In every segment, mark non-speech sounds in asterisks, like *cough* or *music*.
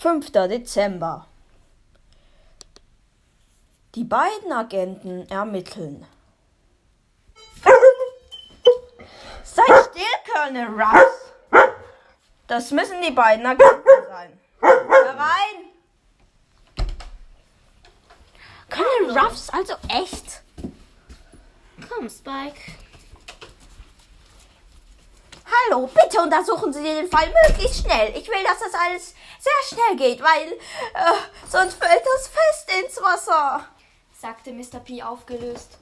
5. Dezember. Die beiden Agenten ermitteln. Sei still, Colonel Ruffs. Das müssen die beiden Agenten sein. Herein! Colonel Ruffs, also echt? Komm, Spike. Hallo, bitte untersuchen Sie den Fall möglichst schnell. Ich will, dass das alles sehr schnell geht, weil äh, sonst fällt das fest ins Wasser. sagte Mr. P aufgelöst.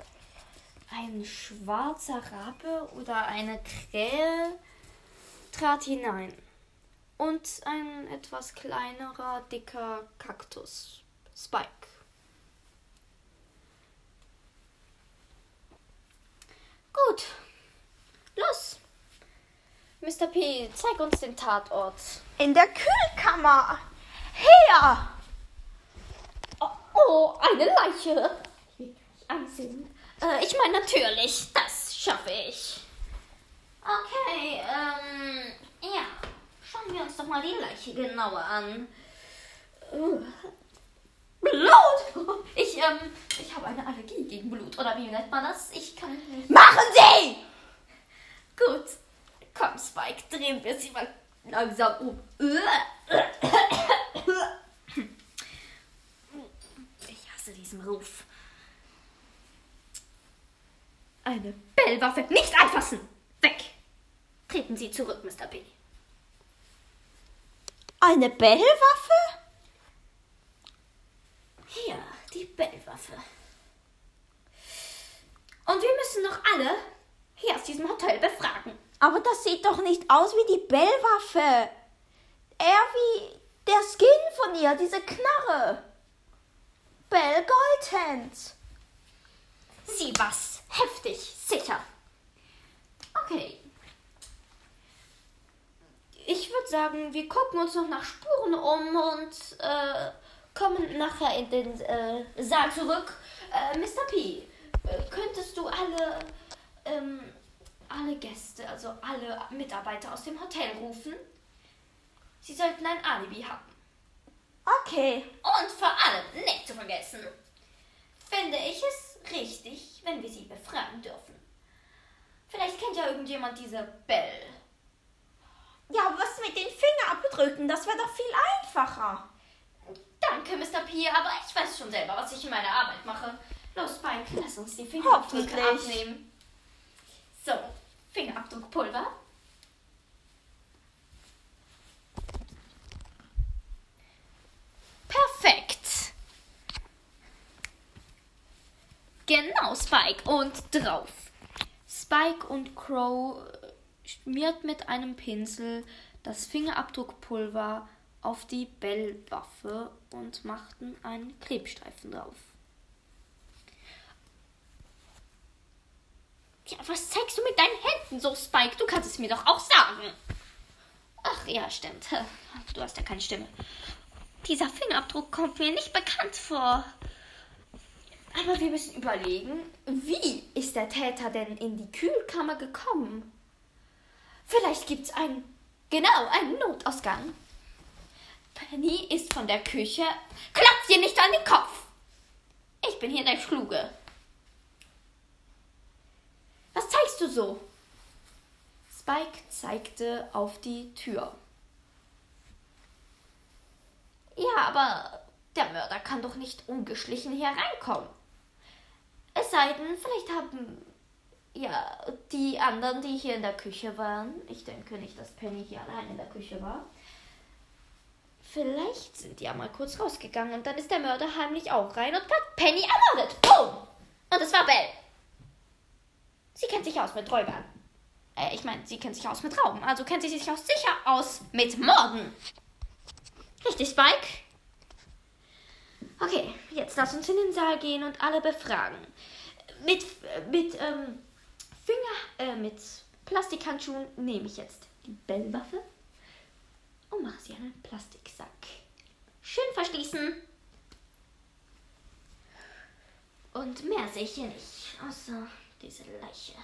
Ein schwarzer Rabe oder eine Krähe trat hinein. Und ein etwas kleinerer, dicker Kaktus. Spike. Gut. Los. Mr. P, zeig uns den Tatort. In der Kühlkammer. Her! Oh, oh eine Leiche. Ansehen. Äh, ich meine natürlich, das schaffe ich. Okay, ähm, ja. Schauen wir uns doch mal die Leiche genauer an. Uh, Blut! *laughs* Ich, ähm, ich habe eine Allergie gegen Blut, oder wie nennt man das? Ich kann nicht. Machen Sie! Gut. Komm, Drehen wir sie mal langsam um. Ich hasse diesen Ruf. Eine Bellwaffe nicht anfassen! Weg! Treten Sie zurück, Mr. P. Eine Bellwaffe? Hier, die Bellwaffe. Und wir müssen noch alle hier aus diesem Hotel befragen. Aber das sieht doch nicht aus wie die Bellwaffe. Eher wie der Skin von ihr, diese Knarre. Bell Goldhand. Sie was. Heftig, sicher. Okay. Ich würde sagen, wir gucken uns noch nach Spuren um und äh, kommen nachher in den äh, Saal zurück. Äh, Mr. P, äh, könntest du alle, ähm, alle Gäste, also alle Mitarbeiter aus dem Hotel rufen? Sie sollten ein Alibi haben. Okay. Und vor allem, nicht zu vergessen, finde ich es richtig, wenn wir sie befragen dürfen. Vielleicht kennt ja irgendjemand diese Bell. Ja, was mit den Fingerabdrücken? Das wäre doch viel einfacher. Danke, Mr. P, aber ich weiß schon selber, was ich in meiner Arbeit mache. Los, Spike, lass uns die Fingerabdrücke abnehmen. So, Fingerabdruckpulver. Perfekt. Genau, Spike. Und drauf. Spike und Crow äh, schmiert mit einem Pinsel das Fingerabdruckpulver auf die Bellwaffe und machten einen Klebstreifen drauf. Ja, was zeigst du mit deinen Händen so, Spike? Du kannst es mir doch auch sagen. Ach ja, stimmt. *laughs* Du hast ja keine Stimme. Dieser Fingerabdruck kommt mir nicht bekannt vor. Aber wir müssen überlegen, wie ist der Täter denn in die Kühlkammer gekommen? Vielleicht gibt's einen, genau, einen Notausgang. Penny ist von der Küche. Klopf dir nicht an den Kopf! Ich bin hier der Kluge. Was zeigst du so? Spike zeigte auf die Tür. Ja, aber der Mörder kann doch nicht ungeschlichen hier reinkommen. Es sei denn, vielleicht haben ja die anderen, die hier in der Küche waren. Ich denke nicht, dass Penny hier allein in der Küche war. Vielleicht sind die ja mal kurz rausgegangen und dann ist der Mörder heimlich auch rein und hat Penny ermordet. Boom! Und es war Belle. Sie kennt sich aus mit Räubern. Äh, ich meine, sie kennt sich aus mit Rauben. Also kennt sie sich auch sicher aus mit Morden. Richtig, Spike? Okay, jetzt lass uns in den Saal gehen und alle befragen. Mit, mit, ähm, Finger, äh, mit Plastikhandschuhen nehme ich jetzt die Bellwaffe und mache sie in einen Plastiksack. Schön verschließen. Und mehr sehe ich hier nicht, außer diese Leiche.